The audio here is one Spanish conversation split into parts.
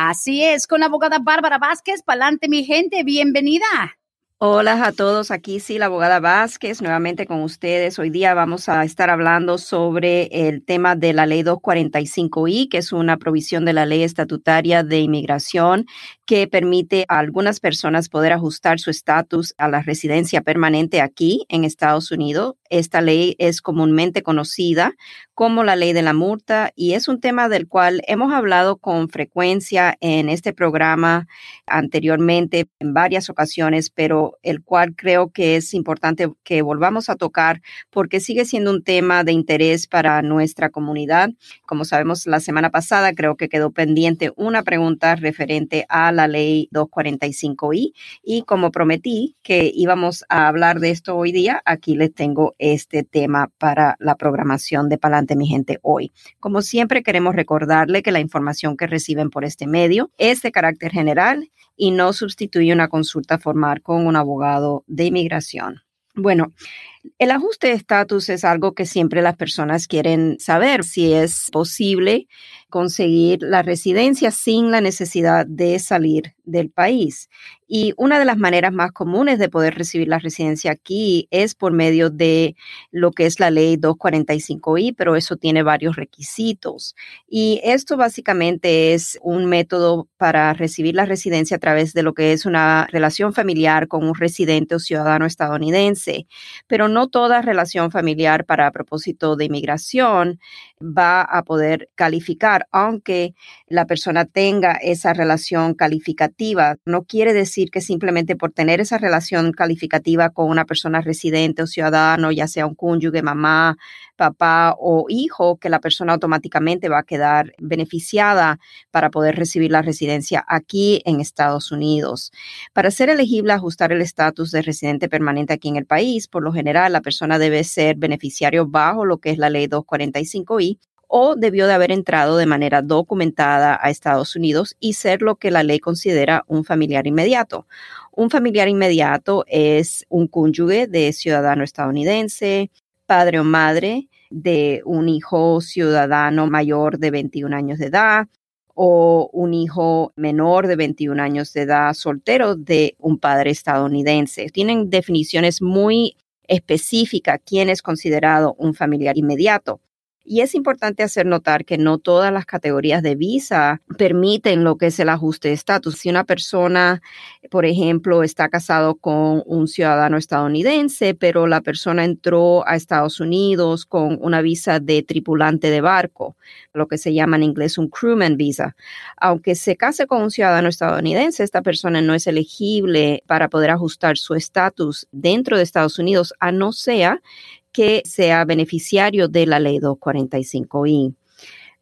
Así es, con la abogada Bárbara Vázquez, Palante mi gente, bienvenida. Hola a todos, aquí sí la abogada Vázquez, nuevamente con ustedes. Hoy día vamos a estar hablando sobre el tema de la ley 245I, que es una provisión de la ley estatutaria de inmigración que permite a algunas personas poder ajustar su estatus a la residencia permanente aquí en Estados Unidos. Esta ley es comúnmente conocida como la ley de la multa y es un tema del cual hemos hablado con frecuencia en este programa anteriormente en varias ocasiones, pero el cual creo que es importante que volvamos a tocar porque sigue siendo un tema de interés para nuestra comunidad. Como sabemos, la semana pasada creo que quedó pendiente una pregunta referente a ley 245i y como prometí que íbamos a hablar de esto hoy día, aquí les tengo este tema para la programación de Palante mi gente hoy. Como siempre queremos recordarle que la información que reciben por este medio es de carácter general y no sustituye una consulta formal con un abogado de inmigración. Bueno, el ajuste de estatus es algo que siempre las personas quieren saber si es posible conseguir la residencia sin la necesidad de salir del país. Y una de las maneras más comunes de poder recibir la residencia aquí es por medio de lo que es la ley 245i, pero eso tiene varios requisitos. Y esto básicamente es un método para recibir la residencia a través de lo que es una relación familiar con un residente o ciudadano estadounidense. Pero no toda relación familiar para propósito de inmigración va a poder calificar, aunque la persona tenga esa relación calificativa. No quiere decir que simplemente por tener esa relación calificativa con una persona residente o ciudadano, ya sea un cónyuge, mamá, papá o hijo, que la persona automáticamente va a quedar beneficiada para poder recibir la residencia aquí en Estados Unidos. Para ser elegible ajustar el estatus de residente permanente aquí en el país, por lo general la persona debe ser beneficiario bajo lo que es la ley 245i o debió de haber entrado de manera documentada a Estados Unidos y ser lo que la ley considera un familiar inmediato. Un familiar inmediato es un cónyuge de ciudadano estadounidense, padre o madre de un hijo ciudadano mayor de 21 años de edad o un hijo menor de 21 años de edad soltero de un padre estadounidense. Tienen definiciones muy específicas quién es considerado un familiar inmediato. Y es importante hacer notar que no todas las categorías de visa permiten lo que es el ajuste de estatus. Si una persona, por ejemplo, está casado con un ciudadano estadounidense, pero la persona entró a Estados Unidos con una visa de tripulante de barco, lo que se llama en inglés un crewman visa. Aunque se case con un ciudadano estadounidense, esta persona no es elegible para poder ajustar su estatus dentro de Estados Unidos, a no ser que sea beneficiario de la ley 245i.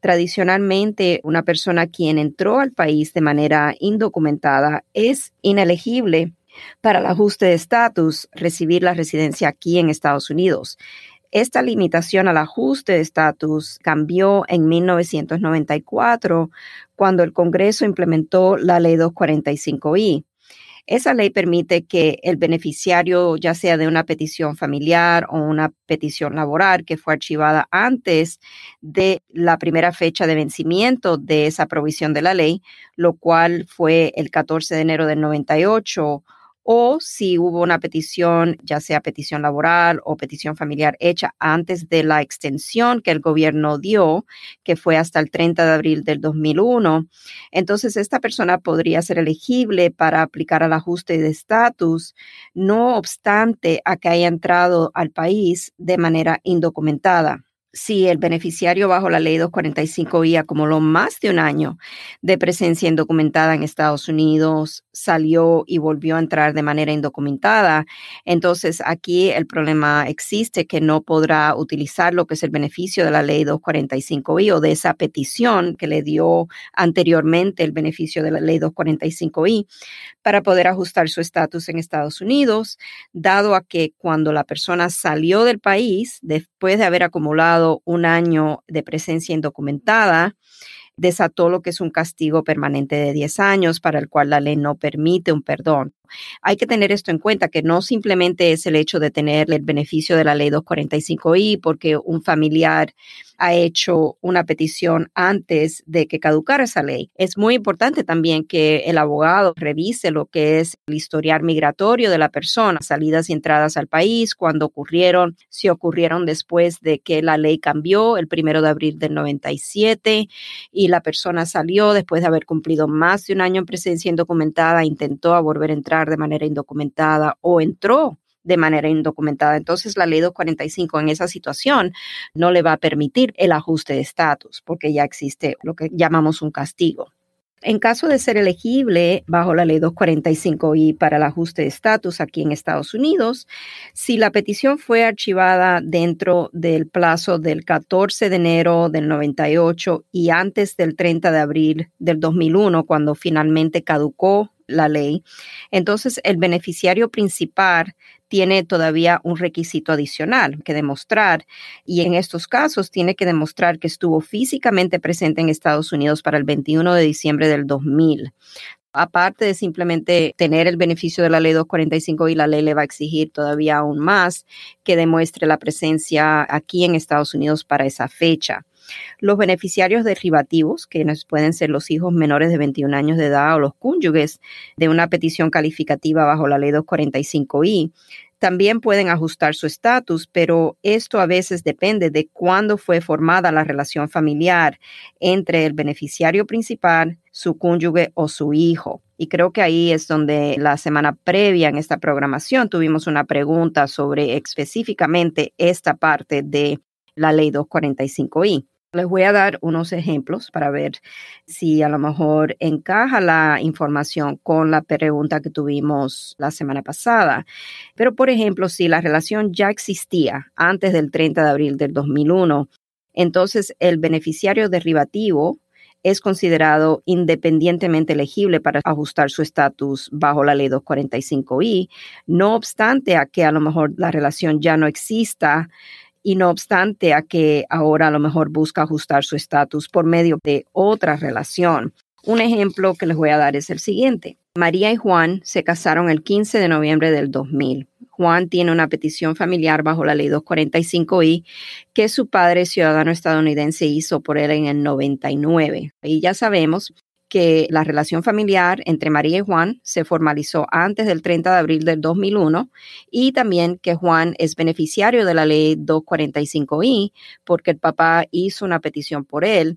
Tradicionalmente, una persona quien entró al país de manera indocumentada es inelegible para el ajuste de estatus recibir la residencia aquí en Estados Unidos. Esta limitación al ajuste de estatus cambió en 1994 cuando el Congreso implementó la ley 245i. Esa ley permite que el beneficiario, ya sea de una petición familiar o una petición laboral que fue archivada antes de la primera fecha de vencimiento de esa provisión de la ley, lo cual fue el 14 de enero del 98 o si hubo una petición, ya sea petición laboral o petición familiar hecha antes de la extensión que el gobierno dio, que fue hasta el 30 de abril del 2001. Entonces, esta persona podría ser elegible para aplicar al ajuste de estatus, no obstante a que haya entrado al país de manera indocumentada. Si el beneficiario bajo la ley 245I acumuló más de un año de presencia indocumentada en Estados Unidos, salió y volvió a entrar de manera indocumentada, entonces aquí el problema existe que no podrá utilizar lo que es el beneficio de la ley 245I o de esa petición que le dio anteriormente el beneficio de la ley 245I para poder ajustar su estatus en Estados Unidos, dado a que cuando la persona salió del país, después de haber acumulado un año de presencia indocumentada, desató lo que es un castigo permanente de 10 años para el cual la ley no permite un perdón. Hay que tener esto en cuenta, que no simplemente es el hecho de tener el beneficio de la ley 245I porque un familiar ha hecho una petición antes de que caducara esa ley. Es muy importante también que el abogado revise lo que es el historial migratorio de la persona, salidas y entradas al país, cuando ocurrieron, si ocurrieron después de que la ley cambió el primero de abril del 97 y la persona salió después de haber cumplido más de un año en presencia indocumentada, intentó volver a entrar de manera indocumentada o entró de manera indocumentada. Entonces, la ley 245 en esa situación no le va a permitir el ajuste de estatus porque ya existe lo que llamamos un castigo. En caso de ser elegible bajo la ley 245i para el ajuste de estatus aquí en Estados Unidos, si la petición fue archivada dentro del plazo del 14 de enero del 98 y antes del 30 de abril del 2001, cuando finalmente caducó la ley, entonces el beneficiario principal tiene todavía un requisito adicional que demostrar y en estos casos tiene que demostrar que estuvo físicamente presente en Estados Unidos para el 21 de diciembre del 2000 aparte de simplemente tener el beneficio de la ley 245 y la ley le va a exigir todavía aún más que demuestre la presencia aquí en Estados Unidos para esa fecha. Los beneficiarios derivativos, que pueden ser los hijos menores de 21 años de edad o los cónyuges de una petición calificativa bajo la ley 245i, también pueden ajustar su estatus, pero esto a veces depende de cuándo fue formada la relación familiar entre el beneficiario principal, su cónyuge o su hijo. Y creo que ahí es donde la semana previa en esta programación tuvimos una pregunta sobre específicamente esta parte de la ley 245i. Les voy a dar unos ejemplos para ver si a lo mejor encaja la información con la pregunta que tuvimos la semana pasada. Pero, por ejemplo, si la relación ya existía antes del 30 de abril del 2001, entonces el beneficiario derivativo es considerado independientemente elegible para ajustar su estatus bajo la ley 245i, no obstante a que a lo mejor la relación ya no exista y no obstante a que ahora a lo mejor busca ajustar su estatus por medio de otra relación. Un ejemplo que les voy a dar es el siguiente. María y Juan se casaron el 15 de noviembre del 2000. Juan tiene una petición familiar bajo la ley 245i que su padre ciudadano estadounidense hizo por él en el 99. Y ya sabemos que la relación familiar entre María y Juan se formalizó antes del 30 de abril del 2001 y también que Juan es beneficiario de la ley 245i porque el papá hizo una petición por él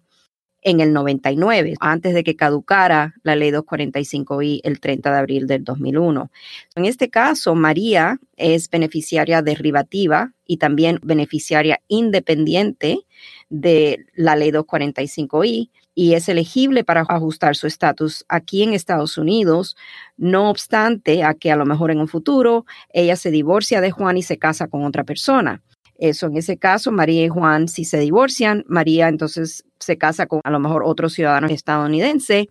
en el 99, antes de que caducara la ley 245i el 30 de abril del 2001. En este caso, María es beneficiaria derivativa y también beneficiaria independiente de la ley 245i y es elegible para ajustar su estatus aquí en Estados Unidos, no obstante a que a lo mejor en un futuro ella se divorcia de Juan y se casa con otra persona. Eso, en ese caso, María y Juan, si se divorcian, María entonces se casa con a lo mejor otro ciudadano estadounidense,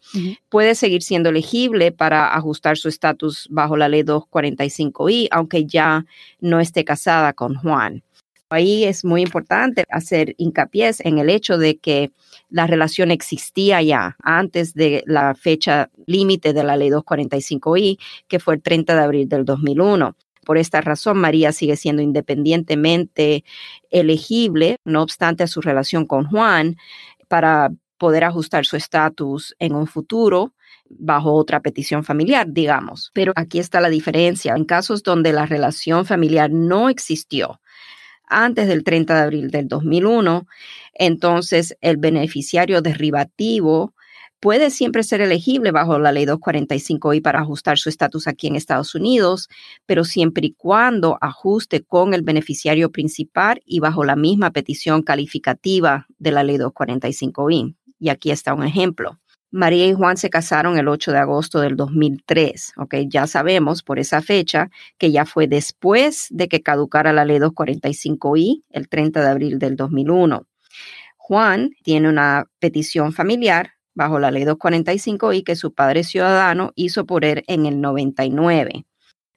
puede seguir siendo elegible para ajustar su estatus bajo la ley 245i, aunque ya no esté casada con Juan. Ahí es muy importante hacer hincapié en el hecho de que la relación existía ya antes de la fecha límite de la ley 245i, que fue el 30 de abril del 2001. Por esta razón, María sigue siendo independientemente elegible, no obstante a su relación con Juan, para poder ajustar su estatus en un futuro bajo otra petición familiar, digamos. Pero aquí está la diferencia. En casos donde la relación familiar no existió, antes del 30 de abril del 2001, entonces el beneficiario derivativo puede siempre ser elegible bajo la ley 245i para ajustar su estatus aquí en Estados Unidos, pero siempre y cuando ajuste con el beneficiario principal y bajo la misma petición calificativa de la ley 245i. Y aquí está un ejemplo. María y Juan se casaron el 8 de agosto del 2003. Ok, ya sabemos por esa fecha que ya fue después de que caducara la ley 245i, el 30 de abril del 2001. Juan tiene una petición familiar bajo la ley 245i que su padre ciudadano hizo por él en el 99.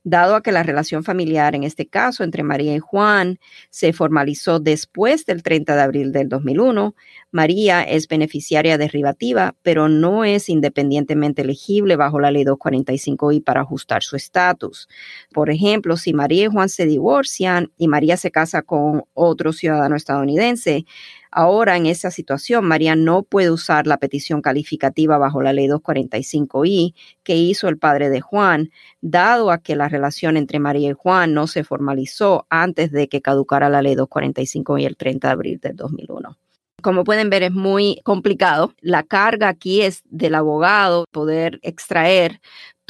Dado a que la relación familiar, en este caso entre María y Juan, se formalizó después del 30 de abril del 2001, María es beneficiaria derivativa, pero no es independientemente elegible bajo la ley 245i para ajustar su estatus. Por ejemplo, si María y Juan se divorcian y María se casa con otro ciudadano estadounidense, Ahora, en esa situación, María no puede usar la petición calificativa bajo la ley 245i que hizo el padre de Juan, dado a que la relación entre María y Juan no se formalizó antes de que caducara la ley 245i el 30 de abril del 2001. Como pueden ver, es muy complicado. La carga aquí es del abogado poder extraer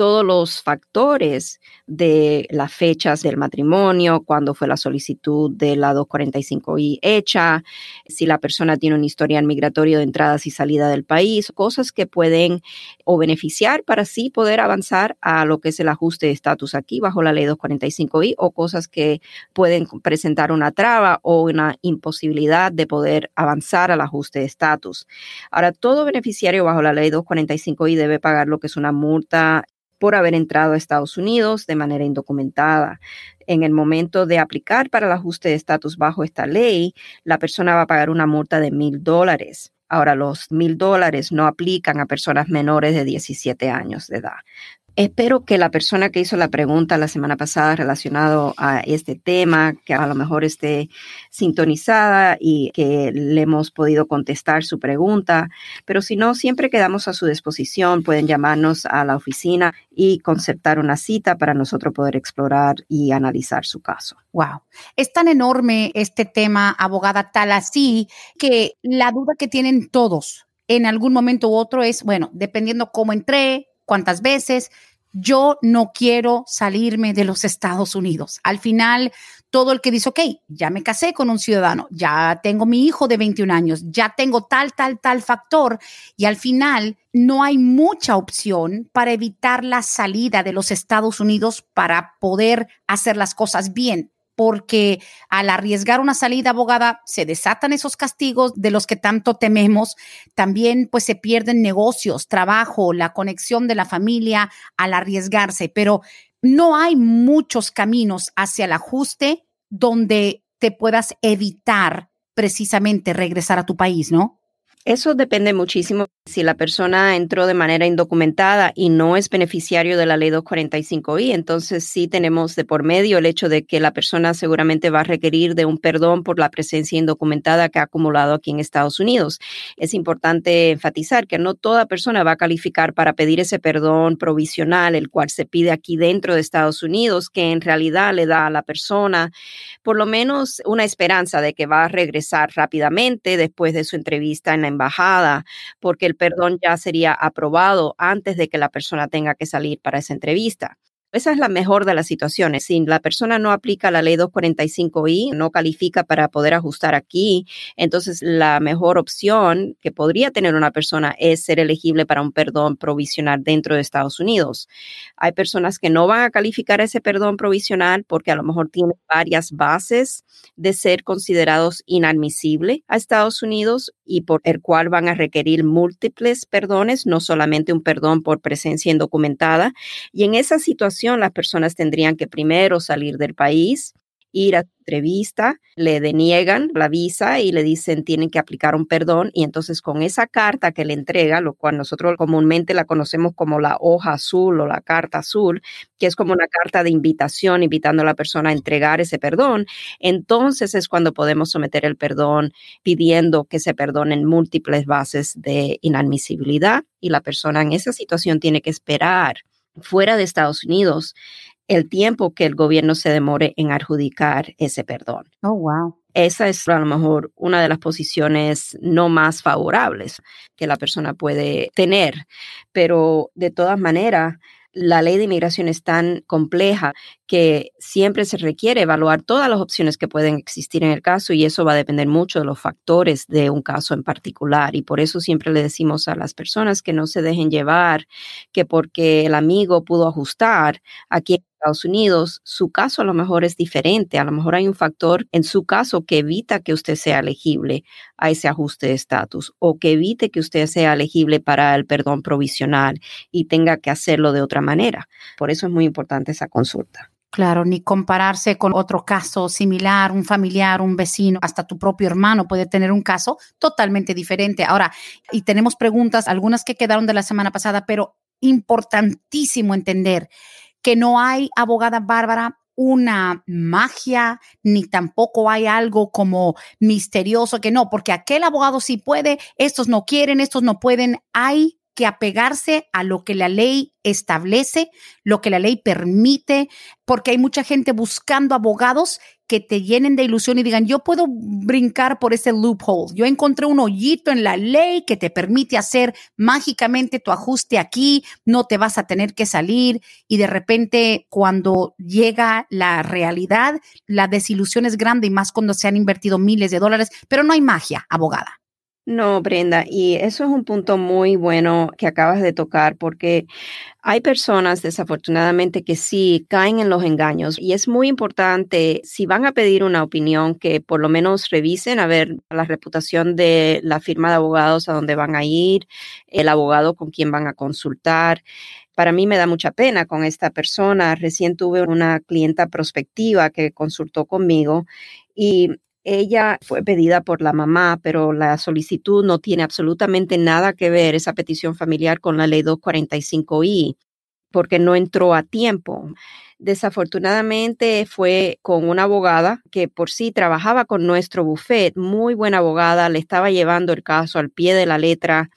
todos los factores de las fechas del matrimonio, cuándo fue la solicitud de la 245i hecha, si la persona tiene un historial migratorio de entradas y salida del país, cosas que pueden o beneficiar para así poder avanzar a lo que es el ajuste de estatus aquí bajo la ley 245i o cosas que pueden presentar una traba o una imposibilidad de poder avanzar al ajuste de estatus. Ahora, todo beneficiario bajo la ley 245i debe pagar lo que es una multa por haber entrado a Estados Unidos de manera indocumentada. En el momento de aplicar para el ajuste de estatus bajo esta ley, la persona va a pagar una multa de mil dólares. Ahora, los mil dólares no aplican a personas menores de 17 años de edad. Espero que la persona que hizo la pregunta la semana pasada relacionado a este tema, que a lo mejor esté sintonizada y que le hemos podido contestar su pregunta, pero si no, siempre quedamos a su disposición. Pueden llamarnos a la oficina y concertar una cita para nosotros poder explorar y analizar su caso. Wow, es tan enorme este tema, abogada, tal así que la duda que tienen todos en algún momento u otro es, bueno, dependiendo cómo entré, cuántas veces. Yo no quiero salirme de los Estados Unidos. Al final, todo el que dice, ok, ya me casé con un ciudadano, ya tengo mi hijo de 21 años, ya tengo tal, tal, tal factor, y al final no hay mucha opción para evitar la salida de los Estados Unidos para poder hacer las cosas bien porque al arriesgar una salida abogada se desatan esos castigos de los que tanto tememos, también pues se pierden negocios, trabajo, la conexión de la familia al arriesgarse, pero no hay muchos caminos hacia el ajuste donde te puedas evitar precisamente regresar a tu país, ¿no? Eso depende muchísimo si la persona entró de manera indocumentada y no es beneficiario de la ley 245i, entonces sí tenemos de por medio el hecho de que la persona seguramente va a requerir de un perdón por la presencia indocumentada que ha acumulado aquí en Estados Unidos. Es importante enfatizar que no toda persona va a calificar para pedir ese perdón provisional, el cual se pide aquí dentro de Estados Unidos, que en realidad le da a la persona por lo menos una esperanza de que va a regresar rápidamente después de su entrevista en la embajada, porque el perdón ya sería aprobado antes de que la persona tenga que salir para esa entrevista. Esa es la mejor de las situaciones. Si la persona no aplica la ley 245i, no califica para poder ajustar aquí, entonces la mejor opción que podría tener una persona es ser elegible para un perdón provisional dentro de Estados Unidos. Hay personas que no van a calificar ese perdón provisional porque a lo mejor tienen varias bases de ser considerados inadmisible a Estados Unidos y por el cual van a requerir múltiples perdones, no solamente un perdón por presencia indocumentada. Y en esa situación, las personas tendrían que primero salir del país, ir a entrevista, le deniegan la visa y le dicen tienen que aplicar un perdón y entonces con esa carta que le entrega, lo cual nosotros comúnmente la conocemos como la hoja azul o la carta azul, que es como una carta de invitación invitando a la persona a entregar ese perdón, entonces es cuando podemos someter el perdón pidiendo que se perdonen múltiples bases de inadmisibilidad y la persona en esa situación tiene que esperar fuera de Estados Unidos el tiempo que el gobierno se demore en adjudicar ese perdón. Oh, wow. esa es a lo mejor una de las posiciones no más favorables que la persona puede tener. Pero de todas maneras, la ley de inmigración es tan compleja que siempre se requiere evaluar todas las opciones que pueden existir en el caso y eso va a depender mucho de los factores de un caso en particular. Y por eso siempre le decimos a las personas que no se dejen llevar, que porque el amigo pudo ajustar aquí Estados Unidos, su caso a lo mejor es diferente. A lo mejor hay un factor en su caso que evita que usted sea elegible a ese ajuste de estatus o que evite que usted sea elegible para el perdón provisional y tenga que hacerlo de otra manera. Por eso es muy importante esa consulta. Claro, ni compararse con otro caso similar, un familiar, un vecino, hasta tu propio hermano puede tener un caso totalmente diferente. Ahora, y tenemos preguntas, algunas que quedaron de la semana pasada, pero importantísimo entender que no hay, abogada Bárbara, una magia, ni tampoco hay algo como misterioso, que no, porque aquel abogado sí puede, estos no quieren, estos no pueden. Hay que apegarse a lo que la ley establece, lo que la ley permite, porque hay mucha gente buscando abogados que te llenen de ilusión y digan, yo puedo brincar por ese loophole, yo encontré un hoyito en la ley que te permite hacer mágicamente tu ajuste aquí, no te vas a tener que salir y de repente cuando llega la realidad, la desilusión es grande y más cuando se han invertido miles de dólares, pero no hay magia, abogada. No, Brenda, y eso es un punto muy bueno que acabas de tocar porque hay personas desafortunadamente que sí caen en los engaños y es muy importante si van a pedir una opinión que por lo menos revisen a ver la reputación de la firma de abogados a donde van a ir, el abogado con quien van a consultar. Para mí me da mucha pena con esta persona. Recién tuve una clienta prospectiva que consultó conmigo y ella fue pedida por la mamá, pero la solicitud no tiene absolutamente nada que ver, esa petición familiar, con la ley 245I, porque no entró a tiempo. Desafortunadamente fue con una abogada que por sí trabajaba con nuestro buffet, muy buena abogada, le estaba llevando el caso al pie de la letra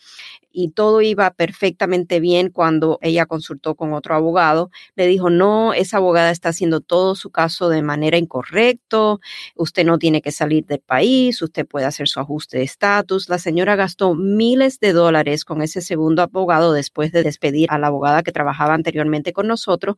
y todo iba perfectamente bien cuando ella consultó con otro abogado. Le dijo, no, esa abogada está haciendo todo su caso de manera incorrecta, usted no tiene que salir del país, usted puede hacer su ajuste de estatus. La señora gastó miles de dólares con ese segundo abogado después de despedir a la abogada que trabajaba anteriormente con nosotros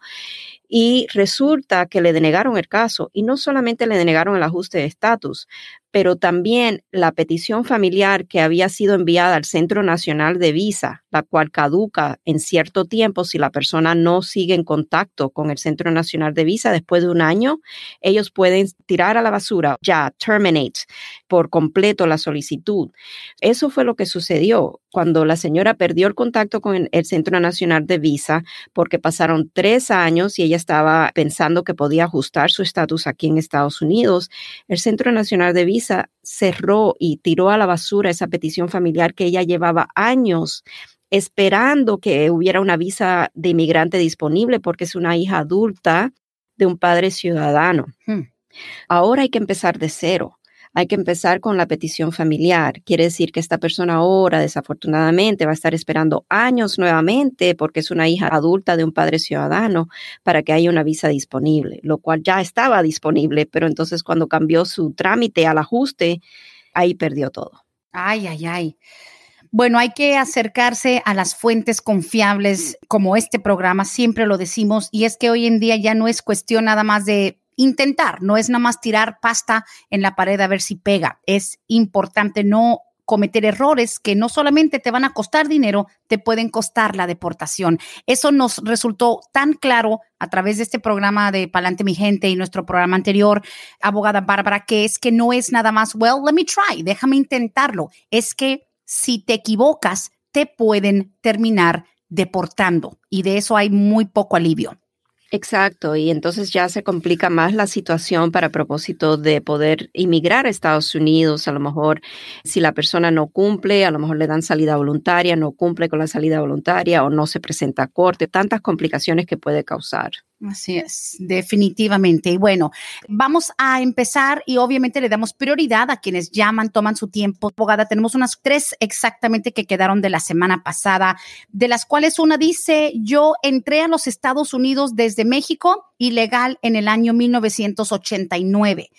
y resulta que le denegaron el caso y no solamente le denegaron el ajuste de estatus, pero también la petición familiar que había sido enviada al Centro Nacional de Visa, la cual caduca en cierto tiempo si la persona no sigue en contacto con el Centro Nacional de Visa después de un año, ellos pueden tirar a la basura, ya, terminate por completo la solicitud. Eso fue lo que sucedió cuando la señora perdió el contacto con el Centro Nacional de Visa porque pasaron tres años y ella estaba pensando que podía ajustar su estatus aquí en Estados Unidos. El Centro Nacional de Visa cerró y tiró a la basura esa petición familiar que ella llevaba años esperando que hubiera una visa de inmigrante disponible porque es una hija adulta de un padre ciudadano. Hmm. Ahora hay que empezar de cero hay que empezar con la petición familiar. Quiere decir que esta persona ahora, desafortunadamente, va a estar esperando años nuevamente porque es una hija adulta de un padre ciudadano para que haya una visa disponible, lo cual ya estaba disponible, pero entonces cuando cambió su trámite al ajuste, ahí perdió todo. Ay, ay, ay. Bueno, hay que acercarse a las fuentes confiables como este programa, siempre lo decimos, y es que hoy en día ya no es cuestión nada más de intentar, no es nada más tirar pasta en la pared a ver si pega. Es importante no cometer errores que no solamente te van a costar dinero, te pueden costar la deportación. Eso nos resultó tan claro a través de este programa de Palante Mi Gente y nuestro programa anterior, abogada Bárbara, que es que no es nada más, well, let me try, déjame intentarlo. Es que si te equivocas, te pueden terminar deportando y de eso hay muy poco alivio. Exacto, y entonces ya se complica más la situación para propósito de poder inmigrar a Estados Unidos. A lo mejor si la persona no cumple, a lo mejor le dan salida voluntaria, no cumple con la salida voluntaria o no se presenta a corte, tantas complicaciones que puede causar. Así es, definitivamente. Y bueno, vamos a empezar y obviamente le damos prioridad a quienes llaman, toman su tiempo. Abogada, tenemos unas tres exactamente que quedaron de la semana pasada, de las cuales una dice, yo entré a los Estados Unidos desde México ilegal en el año 1989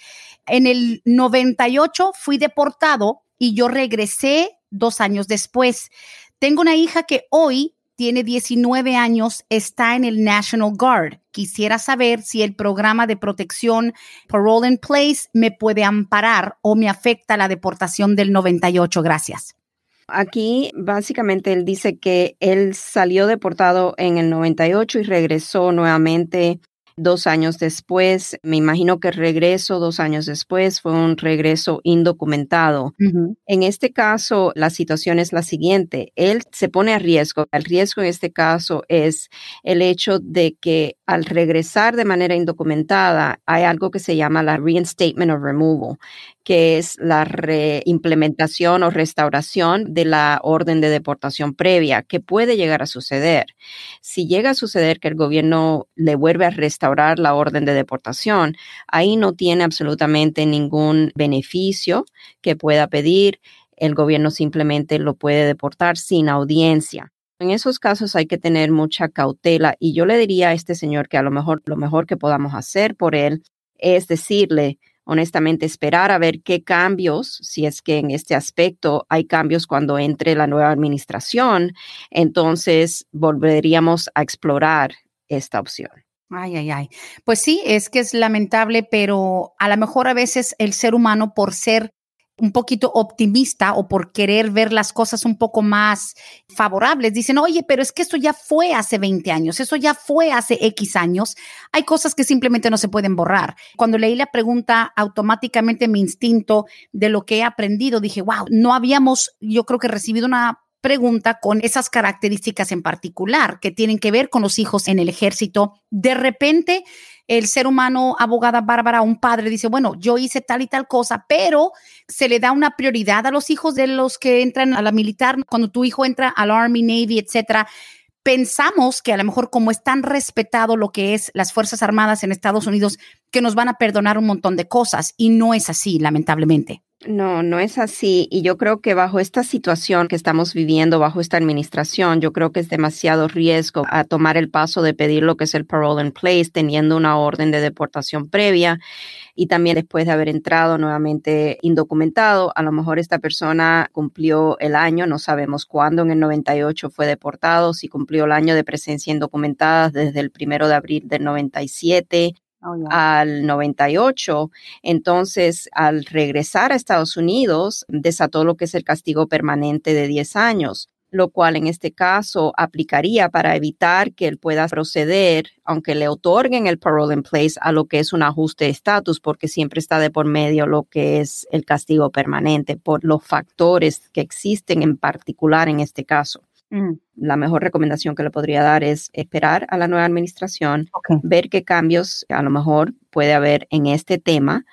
En el 98 fui deportado y yo regresé dos años después. Tengo una hija que hoy tiene 19 años, está en el National Guard. Quisiera saber si el programa de protección Parole in Place me puede amparar o me afecta la deportación del 98. Gracias. Aquí básicamente él dice que él salió deportado en el 98 y regresó nuevamente dos años después. Me imagino que el regreso dos años después fue un regreso indocumentado. En este caso, la situación es la siguiente. Él se pone a riesgo. El riesgo en este caso es el hecho de que al regresar de manera indocumentada hay algo que se llama la reinstatement of removal, que es la reimplementación o restauración de la orden de deportación previa, que puede llegar a suceder. Si llega a suceder que el gobierno le vuelve a restaurar la orden de deportación, ahí no tiene absolutamente ningún beneficio que pueda pedir. El gobierno simplemente lo puede deportar sin audiencia. En esos casos hay que tener mucha cautela y yo le diría a este señor que a lo mejor lo mejor que podamos hacer por él es decirle, honestamente esperar a ver qué cambios, si es que en este aspecto hay cambios cuando entre la nueva administración, entonces volveríamos a explorar esta opción. Ay, ay, ay. Pues sí, es que es lamentable, pero a lo mejor a veces el ser humano, por ser un poquito optimista o por querer ver las cosas un poco más favorables, dicen, oye, pero es que esto ya fue hace 20 años, eso ya fue hace X años. Hay cosas que simplemente no se pueden borrar. Cuando leí la pregunta, automáticamente mi instinto de lo que he aprendido, dije, wow, no habíamos, yo creo que recibido una pregunta con esas características en particular que tienen que ver con los hijos en el ejército. De repente, el ser humano, abogada Bárbara, un padre dice, bueno, yo hice tal y tal cosa, pero se le da una prioridad a los hijos de los que entran a la militar, cuando tu hijo entra al Army, Navy, etcétera. Pensamos que a lo mejor como es tan respetado lo que es las Fuerzas Armadas en Estados Unidos, que nos van a perdonar un montón de cosas y no es así, lamentablemente. No, no es así. Y yo creo que bajo esta situación que estamos viviendo, bajo esta administración, yo creo que es demasiado riesgo a tomar el paso de pedir lo que es el parole in place, teniendo una orden de deportación previa y también después de haber entrado nuevamente indocumentado. A lo mejor esta persona cumplió el año, no sabemos cuándo, en el 98 fue deportado, si cumplió el año de presencia indocumentada desde el primero de abril del 97 Oh, al 98. Entonces, al regresar a Estados Unidos, desató lo que es el castigo permanente de 10 años lo cual en este caso aplicaría para evitar que él pueda proceder, aunque le otorguen el parole in place, a lo que es un ajuste de estatus, porque siempre está de por medio lo que es el castigo permanente por los factores que existen en particular en este caso. Mm. La mejor recomendación que le podría dar es esperar a la nueva administración, ver qué cambios a lo mejor puede haber en este tema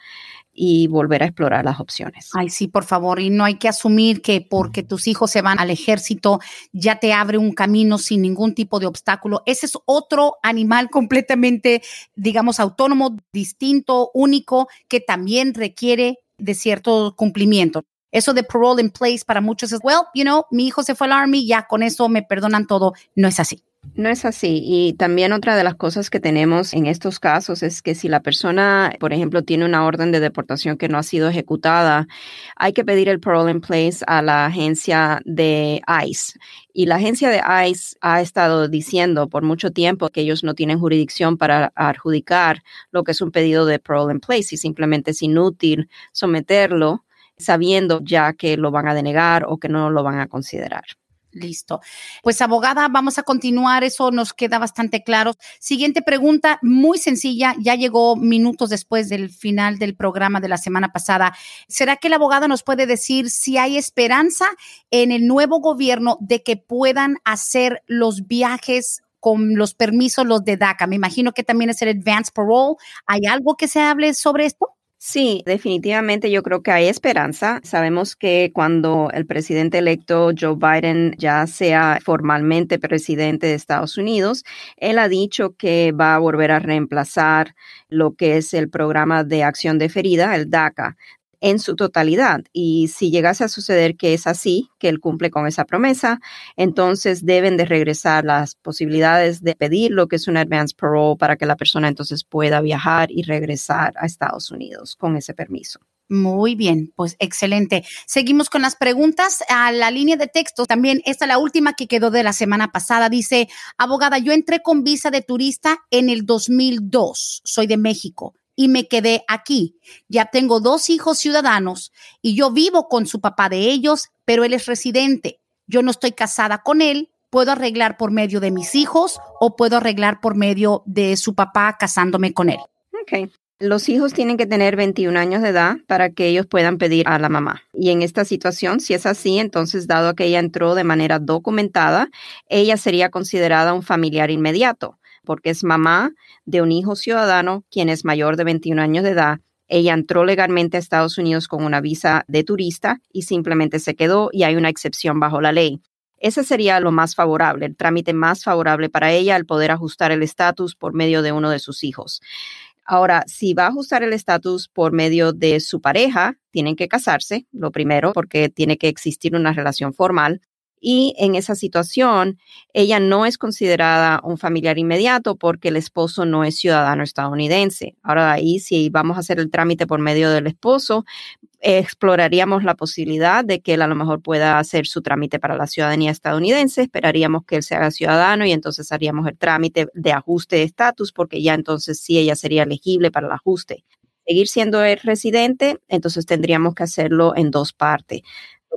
y volver a explorar las opciones. Ay, sí, por favor. Y no hay que asumir que porque tus hijos se van al ejército ya te abre un camino sin ningún tipo de obstáculo. Ese es otro animal completamente, digamos, autónomo, distinto, único, que también requiere de cierto cumplimiento. Eso de parole in place para muchos es, well, you know, mi hijo se fue al army, ya con eso me perdonan todo. No es así. No es así. Y también otra de las cosas que tenemos en estos casos es que si la persona, por ejemplo, tiene una orden de deportación que no ha sido ejecutada, hay que pedir el parole in place a la agencia de ICE. Y la agencia de ICE ha estado diciendo por mucho tiempo que ellos no tienen jurisdicción para adjudicar lo que es un pedido de parole in place y simplemente es inútil someterlo sabiendo ya que lo van a denegar o que no lo van a considerar. Listo. Pues abogada, vamos a continuar, eso nos queda bastante claro. Siguiente pregunta, muy sencilla, ya llegó minutos después del final del programa de la semana pasada. ¿Será que la abogada nos puede decir si hay esperanza en el nuevo gobierno de que puedan hacer los viajes con los permisos, los de DACA? Me imagino que también es el Advance Parole. ¿Hay algo que se hable sobre esto? Sí, definitivamente yo creo que hay esperanza. Sabemos que cuando el presidente electo Joe Biden ya sea formalmente presidente de Estados Unidos, él ha dicho que va a volver a reemplazar lo que es el programa de acción deferida, el DACA, en su totalidad. Y si llegase a suceder que es así, que él cumple con esa promesa, entonces deben de regresar las posibilidades de pedir lo que es un advance parole para que la persona entonces pueda viajar y regresar a Estados Unidos con ese permiso. Muy bien, pues excelente. Seguimos con las preguntas a la línea de texto. También esta la última que quedó de la semana pasada. Dice, abogada, yo entré con visa de turista en el 2002. Soy de México y me quedé aquí. Ya tengo dos hijos ciudadanos y yo vivo con su papá de ellos, pero él es residente. Yo no estoy casada con él. Puedo arreglar por medio de mis hijos o puedo arreglar por medio de su papá casándome con él. Ok. Los hijos tienen que tener 21 años de edad para que ellos puedan pedir a la mamá. Y en esta situación, si es así, entonces dado que ella entró de manera documentada, ella sería considerada un familiar inmediato, porque es mamá de un hijo ciudadano quien es mayor de 21 años de edad. Ella entró legalmente a Estados Unidos con una visa de turista y simplemente se quedó y hay una excepción bajo la ley. Ese sería lo más favorable, el trámite más favorable para ella, el poder ajustar el estatus por medio de uno de sus hijos. Ahora, si va a ajustar el estatus por medio de su pareja, tienen que casarse, lo primero, porque tiene que existir una relación formal y en esa situación ella no es considerada un familiar inmediato porque el esposo no es ciudadano estadounidense. Ahora ahí si vamos a hacer el trámite por medio del esposo, exploraríamos la posibilidad de que él a lo mejor pueda hacer su trámite para la ciudadanía estadounidense, esperaríamos que él se haga ciudadano y entonces haríamos el trámite de ajuste de estatus porque ya entonces sí ella sería elegible para el ajuste seguir siendo el residente, entonces tendríamos que hacerlo en dos partes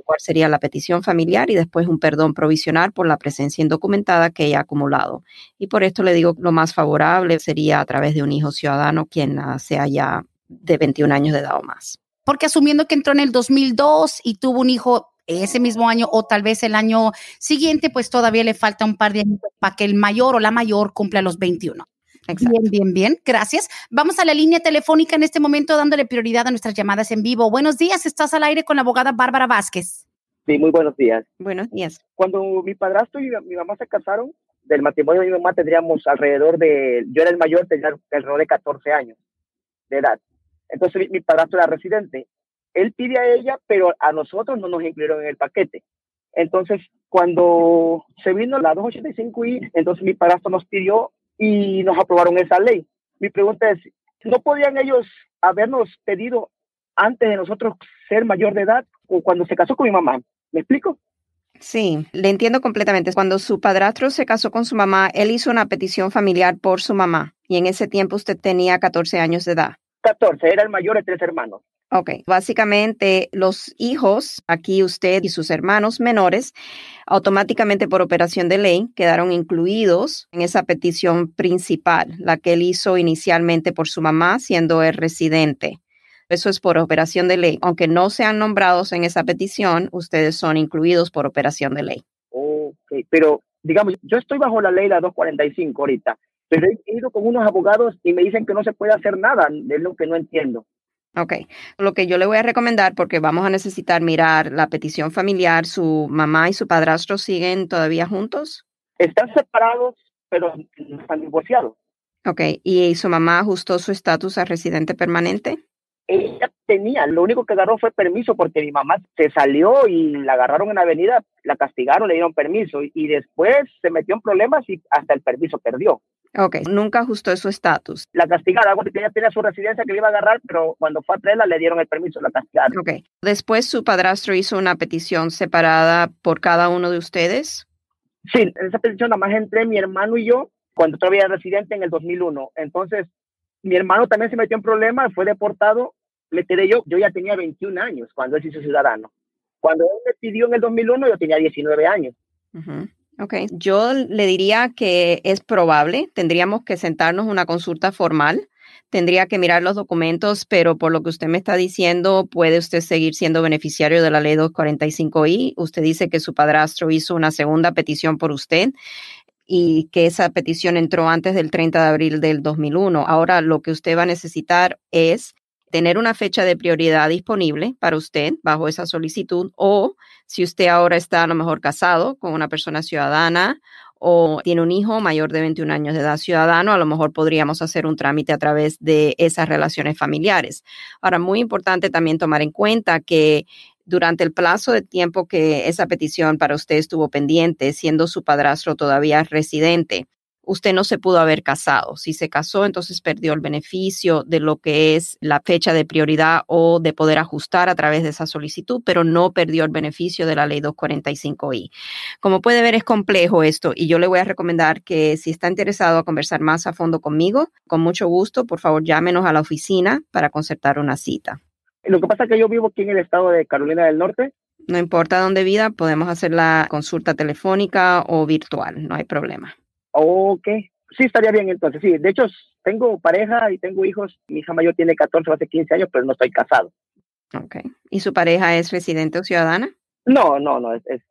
cuál sería la petición familiar y después un perdón provisional por la presencia indocumentada que haya acumulado. Y por esto le digo, lo más favorable sería a través de un hijo ciudadano quien sea ya de 21 años de edad o más. Porque asumiendo que entró en el 2002 y tuvo un hijo ese mismo año o tal vez el año siguiente, pues todavía le falta un par de años para que el mayor o la mayor cumpla los 21. Bien, bien, bien. Gracias. Vamos a la línea telefónica en este momento dándole prioridad a nuestras llamadas en vivo. Buenos días, estás al aire con la abogada Bárbara Vázquez. Sí, muy buenos días. Buenos días. Cuando mi padrastro y mi mamá se casaron, del matrimonio de mi mamá tendríamos alrededor de, yo era el mayor, tenía alrededor de 14 años de edad. Entonces mi, padrastro era residente. Él pide a ella, pero a nosotros no nos incluyeron en el paquete. Entonces, cuando se vino la 285i, entonces mi padrastro nos pidió y nos aprobaron esa ley. Mi pregunta es, ¿no podían ellos habernos pedido antes de nosotros ser mayor de edad o cuando se casó con mi mamá? ¿Me explico? Sí, le entiendo completamente. Cuando su padrastro se casó con su mamá, él hizo una petición familiar por su mamá y en ese tiempo usted tenía 14 años de edad. 14, era el mayor de tres hermanos. Ok, básicamente los hijos, aquí usted y sus hermanos menores, automáticamente por operación de ley quedaron incluidos en esa petición principal, la que él hizo inicialmente por su mamá siendo el residente. Eso es por operación de ley. Aunque no sean nombrados en esa petición, ustedes son incluidos por operación de ley. Ok, pero digamos, yo estoy bajo la ley la 245 ahorita, pero he ido con unos abogados y me dicen que no se puede hacer nada, es lo que no entiendo. Ok, lo que yo le voy a recomendar, porque vamos a necesitar mirar la petición familiar, ¿su mamá y su padrastro siguen todavía juntos? Están separados, pero están divorciados. Ok, ¿y su mamá ajustó su estatus a residente permanente? Ella tenía, lo único que agarró fue permiso porque mi mamá se salió y la agarraron en la avenida, la castigaron, le dieron permiso y después se metió en problemas y hasta el permiso perdió. Ok, nunca ajustó su estatus. La castigaron, porque ella tenía su residencia que le iba a agarrar, pero cuando fue a traerla le dieron el permiso, la castigaron. Ok, después su padrastro hizo una petición separada por cada uno de ustedes. Sí, en esa petición nada más entré mi hermano y yo cuando todavía era residente en el 2001. Entonces, mi hermano también se metió en problemas, fue deportado, le quedé yo, yo ya tenía 21 años cuando él se hizo ciudadano. Cuando él me pidió en el 2001, yo tenía 19 años. Ok, yo le diría que es probable, tendríamos que sentarnos una consulta formal, tendría que mirar los documentos, pero por lo que usted me está diciendo, puede usted seguir siendo beneficiario de la ley 245i. Usted dice que su padrastro hizo una segunda petición por usted y que esa petición entró antes del 30 de abril del 2001. Ahora lo que usted va a necesitar es tener una fecha de prioridad disponible para usted bajo esa solicitud o si usted ahora está a lo mejor casado con una persona ciudadana o tiene un hijo mayor de 21 años de edad ciudadano, a lo mejor podríamos hacer un trámite a través de esas relaciones familiares. Ahora, muy importante también tomar en cuenta que durante el plazo de tiempo que esa petición para usted estuvo pendiente, siendo su padrastro todavía residente, usted no se pudo haber casado. Si se casó, entonces perdió el beneficio de lo que es la fecha de prioridad o de poder ajustar a través de esa solicitud, pero no perdió el beneficio de la ley 245i. Como puede ver, es complejo esto y yo le voy a recomendar que si está interesado a conversar más a fondo conmigo, con mucho gusto, por favor llámenos a la oficina para concertar una cita. Lo que pasa es que yo vivo aquí en el estado de Carolina del Norte. No importa dónde vida, podemos hacer la consulta telefónica o virtual, no hay problema. Ok, sí, estaría bien entonces. Sí, de hecho, tengo pareja y tengo hijos. Mi hija mayor tiene 14 hace 15 años, pero no estoy casado. Ok. ¿Y su pareja es residente o ciudadana? No, no, no, es, es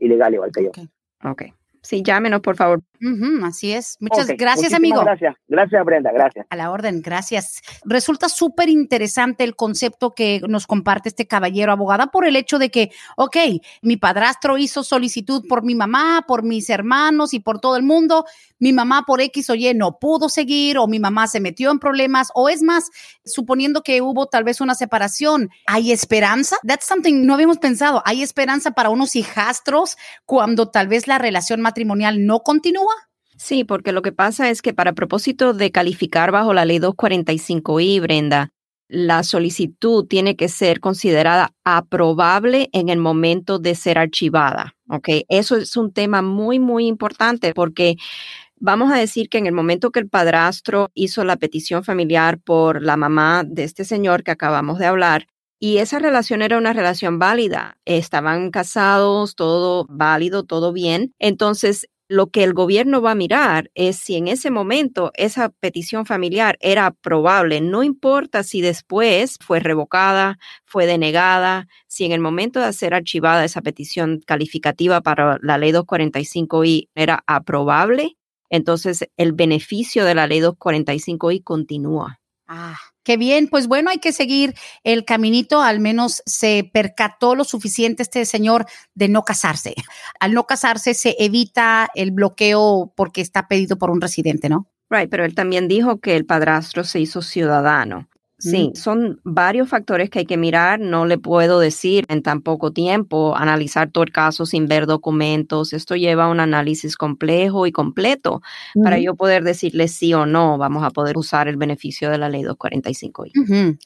ilegal igual que yo. Ok. Sí, llámenos, por favor. Así es. Muchas gracias, amigo. Gracias, gracias, Brenda, gracias. A la orden, gracias. Resulta súper interesante el concepto que nos comparte este caballero abogada por el hecho de que, ok, mi padrastro hizo solicitud por mi mamá, por mis hermanos y por todo el mundo. Mi mamá por X o Y no pudo seguir o mi mamá se metió en problemas o es más, suponiendo que hubo tal vez una separación, ¿hay esperanza? That's something no habíamos pensado. ¿Hay esperanza para unos hijastros cuando tal vez la relación matrimonial no continúa? Sí, porque lo que pasa es que para propósito de calificar bajo la ley 245i, Brenda, la solicitud tiene que ser considerada aprobable en el momento de ser archivada. ¿ok? Eso es un tema muy, muy importante porque vamos a decir que en el momento que el padrastro hizo la petición familiar por la mamá de este señor que acabamos de hablar, y esa relación era una relación válida. Estaban casados, todo válido, todo bien. Entonces, lo que el gobierno va a mirar es si en ese momento esa petición familiar era aprobable, no importa si después fue revocada, fue denegada, si en el momento de ser archivada esa petición calificativa para la ley 245i era aprobable, entonces el beneficio de la ley 245i continúa. Ah, qué bien. Pues bueno, hay que seguir el caminito. Al menos se percató lo suficiente este señor de no casarse. Al no casarse se evita el bloqueo porque está pedido por un residente, ¿no? Right, pero él también dijo que el padrastro se hizo ciudadano. Sí, son varios factores que hay que mirar. No le puedo decir en tan poco tiempo analizar todo el caso sin ver documentos. Esto lleva a un análisis complejo y completo para yo poder decirle sí o no vamos a poder usar el beneficio de la ley 245.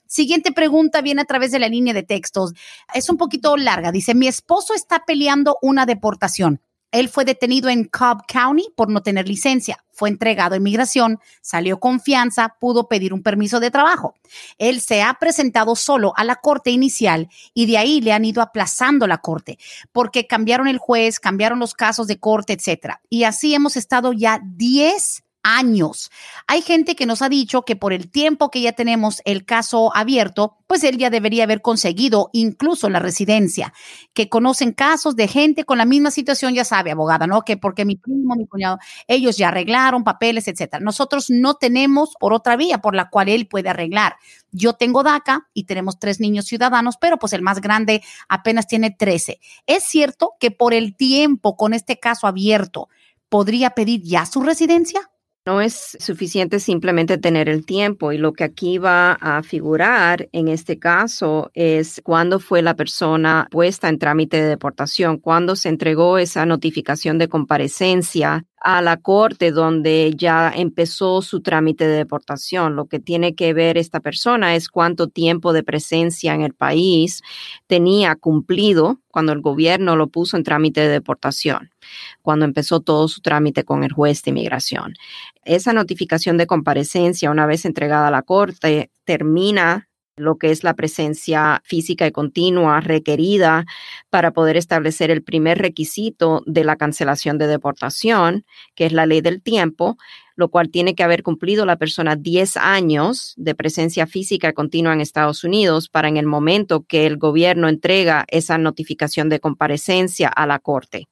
Siguiente pregunta viene a través de la línea de textos. Es un poquito larga. Dice, mi esposo está peleando una deportación. Él fue detenido en Cobb County por no tener licencia, fue entregado a inmigración, salió con fianza, pudo pedir un permiso de trabajo. Él se ha presentado solo a la corte inicial y de ahí le han ido aplazando la corte porque cambiaron el juez, cambiaron los casos de corte, etcétera. Y así hemos estado ya 10 años. Hay gente que nos ha dicho que por el tiempo que ya tenemos el caso abierto, pues él ya debería haber conseguido incluso la residencia, que conocen casos de gente con la misma situación, ya sabe, abogada, ¿no? Que porque mi primo, mi cuñado, ellos ya arreglaron papeles, etcétera. Nosotros no tenemos por otra vía por la cual él puede arreglar. Yo tengo DACA y tenemos tres niños ciudadanos, pero pues el más grande apenas tiene 13. Es cierto que por el tiempo con este caso abierto, ¿podría pedir ya su residencia? No es suficiente simplemente tener el tiempo y lo que aquí va a figurar en este caso es cuándo fue la persona puesta en trámite de deportación, cuándo se entregó esa notificación de comparecencia a la corte donde ya empezó su trámite de deportación. Lo que tiene que ver esta persona es cuánto tiempo de presencia en el país tenía cumplido cuando el gobierno lo puso en trámite de deportación, cuando empezó todo su trámite con el juez de inmigración. Esa notificación de comparecencia, una vez entregada a la corte, termina lo que es la presencia física y continua requerida para poder establecer el primer requisito de la cancelación de deportación, que es la ley del tiempo, lo cual tiene que haber cumplido la persona 10 años de presencia física continua en Estados Unidos para en el momento que el gobierno entrega esa notificación de comparecencia a la corte.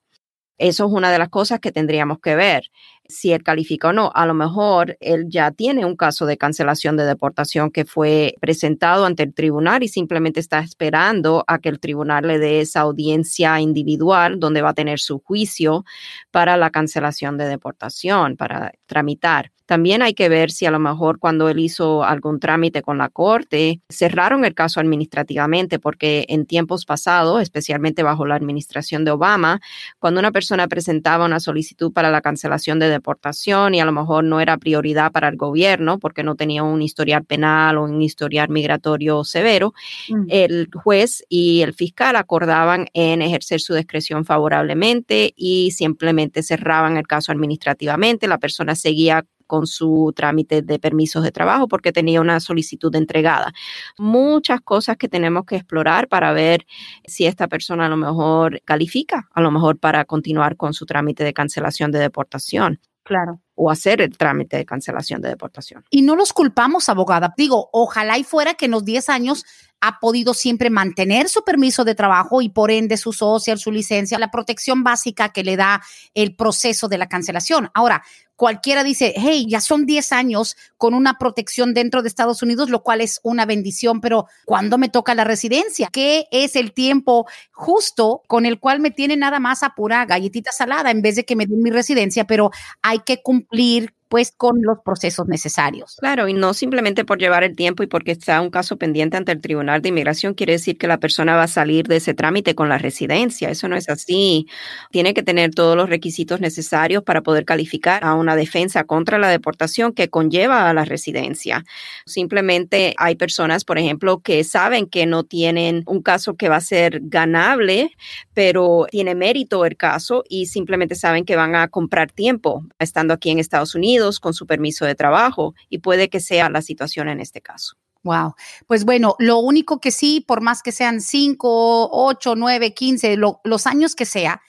Eso es una de las cosas que tendríamos que ver. Si él califica o no. A lo mejor él ya tiene un caso de cancelación de deportación que fue presentado ante el tribunal y simplemente está esperando a que el tribunal le dé esa audiencia individual donde va a tener su juicio para la cancelación de deportación, para tramitar. También hay que ver si a lo mejor cuando él hizo algún trámite con la corte, cerraron el caso administrativamente, porque en tiempos pasados, especialmente bajo la administración de Obama, cuando una persona presentaba una solicitud para la cancelación de deportación y a lo mejor no era prioridad para el gobierno porque no tenía un historial penal o un historial migratorio severo, mm. el juez y el fiscal acordaban en ejercer su discreción favorablemente y simplemente cerraban el caso administrativamente. La persona seguía con su trámite de permisos de trabajo porque tenía una solicitud entregada. Muchas cosas que tenemos que explorar para ver si esta persona a lo mejor califica, a lo mejor para continuar con su trámite de cancelación de deportación. Claro. O hacer el trámite de cancelación de deportación. Y no los culpamos, abogada. Digo, ojalá y fuera que en los 10 años ha podido siempre mantener su permiso de trabajo y por ende su social, su licencia, la protección básica que le da el proceso de la cancelación. Ahora, cualquiera dice, hey, ya son 10 años con una protección dentro de Estados Unidos, lo cual es una bendición, pero ¿cuándo me toca la residencia? ¿Qué es el tiempo justo con el cual me tiene nada más a galletita salada en vez de que me den mi residencia? Pero hay que cumplir pues con los procesos necesarios. Claro, y no simplemente por llevar el tiempo y porque está un caso pendiente ante el Tribunal de Inmigración quiere decir que la persona va a salir de ese trámite con la residencia. Eso no es así. Tiene que tener todos los requisitos necesarios para poder calificar a una defensa contra la deportación que conlleva a la residencia. Simplemente hay personas, por ejemplo, que saben que no tienen un caso que va a ser ganable, pero tiene mérito el caso y simplemente saben que van a comprar tiempo estando aquí en Estados Unidos con su permiso de trabajo y puede que sea la situación en este caso. Wow. Pues bueno, lo único que sí, por más que sean 5, 8, 9, 15, los años que sea,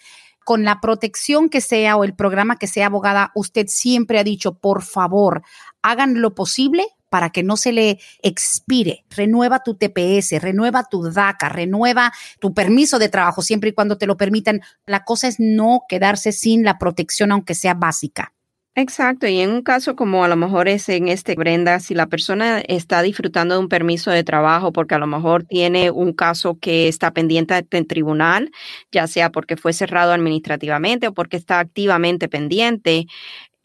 con la protección que sea o el programa que sea abogada, usted siempre ha dicho, por favor, hagan lo posible para que no se le expire. Renueva tu TPS, renueva tu DACA, renueva tu permiso de trabajo siempre y cuando te lo permitan. La cosa es no quedarse sin la protección, aunque sea básica. Exacto, y en un caso como a lo mejor es en este, Brenda, si la persona está disfrutando de un permiso de trabajo porque a lo mejor tiene un caso que está pendiente en tribunal, ya sea porque fue cerrado administrativamente o porque está activamente pendiente,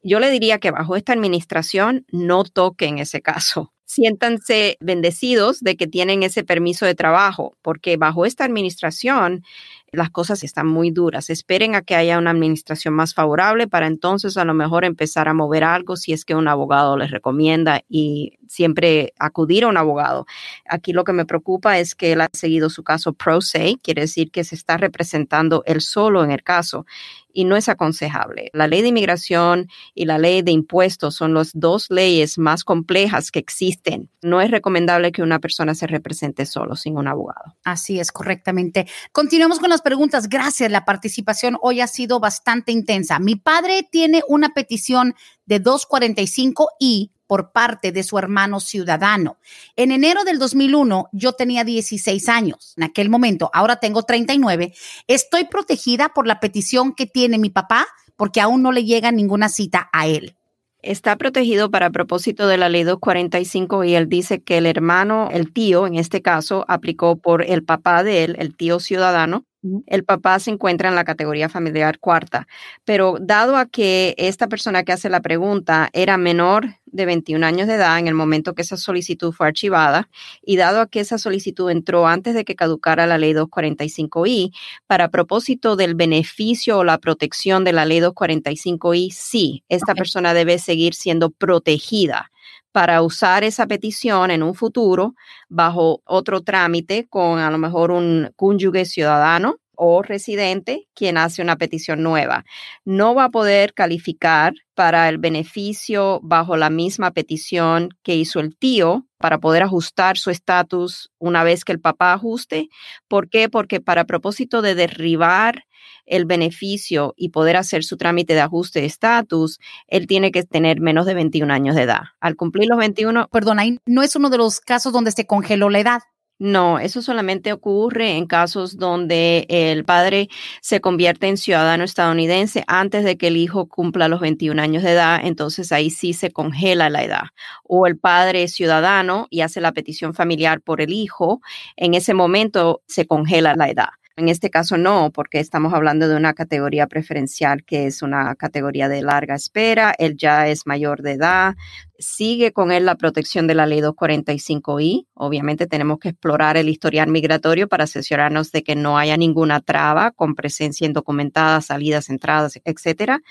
yo le diría que bajo esta administración no toquen ese caso. Siéntanse bendecidos de que tienen ese permiso de trabajo, porque bajo esta administración las cosas están muy duras. Esperen a que haya una administración más favorable para entonces a lo mejor empezar a mover algo si es que un abogado les recomienda y siempre acudir a un abogado. Aquí lo que me preocupa es que él ha seguido su caso pro se, quiere decir que se está representando él solo en el caso y no es aconsejable. La ley de inmigración y la ley de impuestos son las dos leyes más complejas que existen. No es recomendable que una persona se represente solo sin un abogado. Así es, correctamente. Continuamos con las preguntas. Gracias. La participación hoy ha sido bastante intensa. Mi padre tiene una petición de 245 y por parte de su hermano ciudadano. En enero del 2001 yo tenía 16 años, en aquel momento, ahora tengo 39. Estoy protegida por la petición que tiene mi papá porque aún no le llega ninguna cita a él. Está protegido para propósito de la ley 245 y él dice que el hermano, el tío en este caso, aplicó por el papá de él, el tío ciudadano, el papá se encuentra en la categoría familiar cuarta, pero dado a que esta persona que hace la pregunta era menor de 21 años de edad en el momento que esa solicitud fue archivada y dado a que esa solicitud entró antes de que caducara la ley 245i, para propósito del beneficio o la protección de la ley 245i, sí, esta persona debe seguir siendo protegida para usar esa petición en un futuro bajo otro trámite con a lo mejor un cónyuge ciudadano o residente quien hace una petición nueva. No va a poder calificar para el beneficio bajo la misma petición que hizo el tío para poder ajustar su estatus una vez que el papá ajuste. ¿Por qué? Porque para propósito de derribar el beneficio y poder hacer su trámite de ajuste de estatus, él tiene que tener menos de 21 años de edad. Al cumplir los 21... Perdona, no es uno de los casos donde se congeló la edad. No, eso solamente ocurre en casos donde el padre se convierte en ciudadano estadounidense antes de que el hijo cumpla los 21 años de edad, entonces ahí sí se congela la edad. O el padre es ciudadano y hace la petición familiar por el hijo, en ese momento se congela la edad. En este caso no, porque estamos hablando de una categoría preferencial que es una categoría de larga espera. Él ya es mayor de edad. Sigue con él la protección de la ley 245i. Obviamente tenemos que explorar el historial migratorio para asesorarnos de que no haya ninguna traba con presencia indocumentada, salidas, entradas, etcétera,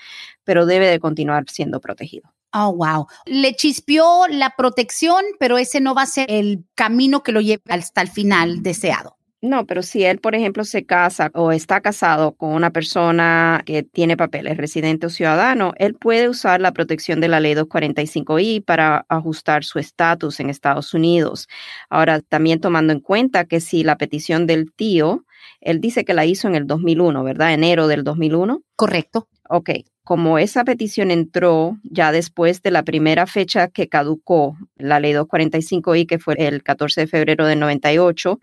pero debe de continuar siendo protegido. Oh, wow. Le chispeó la protección, pero ese no va a ser el camino que lo lleve hasta el final deseado. No, pero si él, por ejemplo, se casa o está casado con una persona que tiene papeles, residente o ciudadano, él puede usar la protección de la ley 245i para ajustar su estatus en Estados Unidos. Ahora, también tomando en cuenta que si la petición del tío, él dice que la hizo en el 2001, ¿verdad? Enero del 2001. Correcto. Ok, como esa petición entró ya después de la primera fecha que caducó la ley 245i, que fue el 14 de febrero de 98,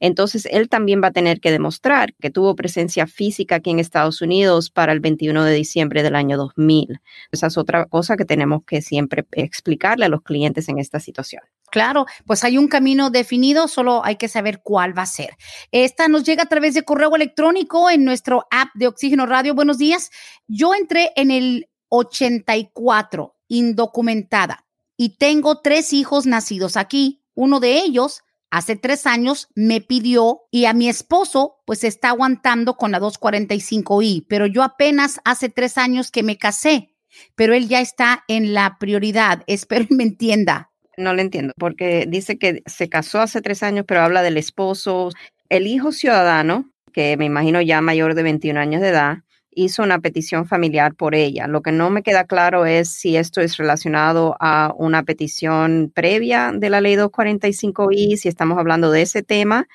entonces él también va a tener que demostrar que tuvo presencia física aquí en Estados Unidos para el 21 de diciembre del año 2000. Esa es otra cosa que tenemos que siempre explicarle a los clientes en esta situación. Claro, pues hay un camino definido, solo hay que saber cuál va a ser. Esta nos llega a través de correo electrónico en nuestro app de Oxígeno Radio. Buenos días. Yo entré en el 84, indocumentada, y tengo tres hijos nacidos aquí. Uno de ellos hace tres años me pidió y a mi esposo pues está aguantando con la 245i, pero yo apenas hace tres años que me casé, pero él ya está en la prioridad. Espero que me entienda. No le entiendo, porque dice que se casó hace tres años, pero habla del esposo. El hijo ciudadano, que me imagino ya mayor de 21 años de edad, hizo una petición familiar por ella. Lo que no me queda claro es si esto es relacionado a una petición previa de la ley 245i, si estamos hablando de ese tema.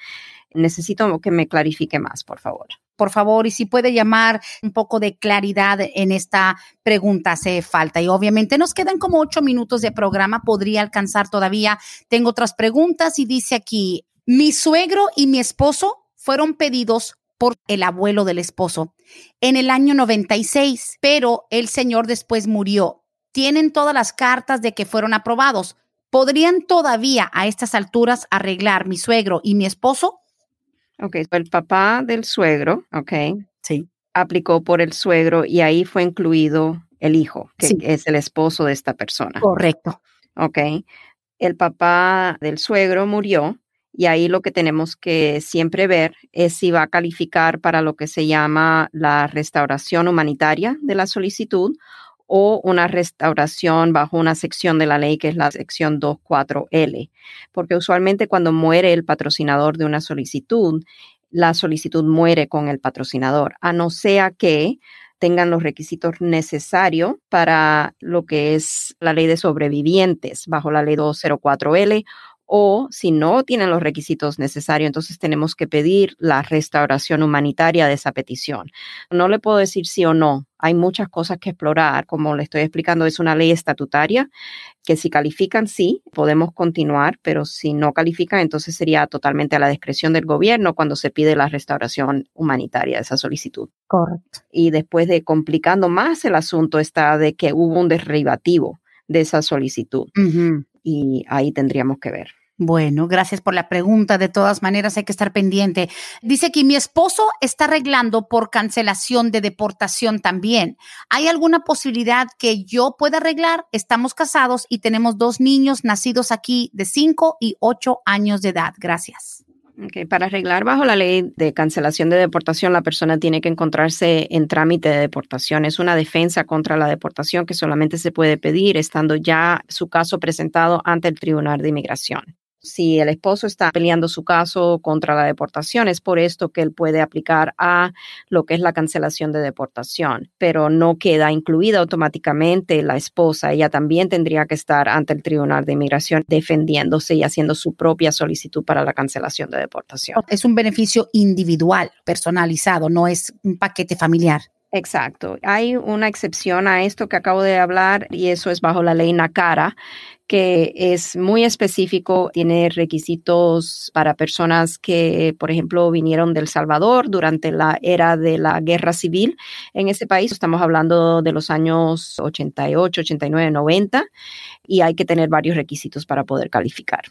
Necesito que me clarifique más, por favor por favor, y si puede llamar un poco de claridad en esta pregunta, hace falta. Y obviamente nos quedan como ocho minutos de programa, podría alcanzar todavía. Tengo otras preguntas y dice aquí, mi suegro y mi esposo fueron pedidos por el abuelo del esposo en el año 96, pero el señor después murió. Tienen todas las cartas de que fueron aprobados. ¿Podrían todavía a estas alturas arreglar mi suegro y mi esposo? Ok, el papá del suegro, ok. Sí. Aplicó por el suegro y ahí fue incluido el hijo, que es el esposo de esta persona. Correcto. Ok. El papá del suegro murió y ahí lo que tenemos que siempre ver es si va a calificar para lo que se llama la restauración humanitaria de la solicitud o una restauración bajo una sección de la ley que es la sección 24L, porque usualmente cuando muere el patrocinador de una solicitud, la solicitud muere con el patrocinador, a no sea que tengan los requisitos necesarios para lo que es la ley de sobrevivientes bajo la ley 204L o si no tienen los requisitos necesarios, entonces tenemos que pedir la restauración humanitaria de esa petición. No le puedo decir sí o no. Hay muchas cosas que explorar. Como le estoy explicando, es una ley estatutaria que si califican, sí, podemos continuar, pero si no califican, entonces sería totalmente a la discreción del gobierno cuando se pide la restauración humanitaria de esa solicitud. Correcto. Y después de complicando más el asunto está de que hubo un derivativo de esa solicitud. Y ahí tendríamos que ver. Bueno, gracias por la pregunta. De todas maneras, hay que estar pendiente. Dice que mi esposo está arreglando por cancelación de deportación también. ¿Hay alguna posibilidad que yo pueda arreglar? Estamos casados y tenemos dos niños nacidos aquí de 5 y 8 años de edad. Gracias. Para arreglar bajo la ley de cancelación de deportación, la persona tiene que encontrarse en trámite de deportación. Es una defensa contra la deportación que solamente se puede pedir estando ya su caso presentado ante el Tribunal de Inmigración. Si el esposo está peleando su caso contra la deportación, es por esto que él puede aplicar a lo que es la cancelación de deportación, pero no queda incluida automáticamente la esposa. Ella también tendría que estar ante el Tribunal de Inmigración defendiéndose y haciendo su propia solicitud para la cancelación de deportación. Es un beneficio individual, personalizado, no es un paquete familiar. Exacto. Hay una excepción a esto que acabo de hablar y eso es bajo la ley NACARA, que es muy específico, tiene requisitos para personas que, por ejemplo, vinieron del Salvador durante la era de la guerra civil en ese país. Estamos hablando de los años 88, 89, 90 y hay que tener varios requisitos para poder calificar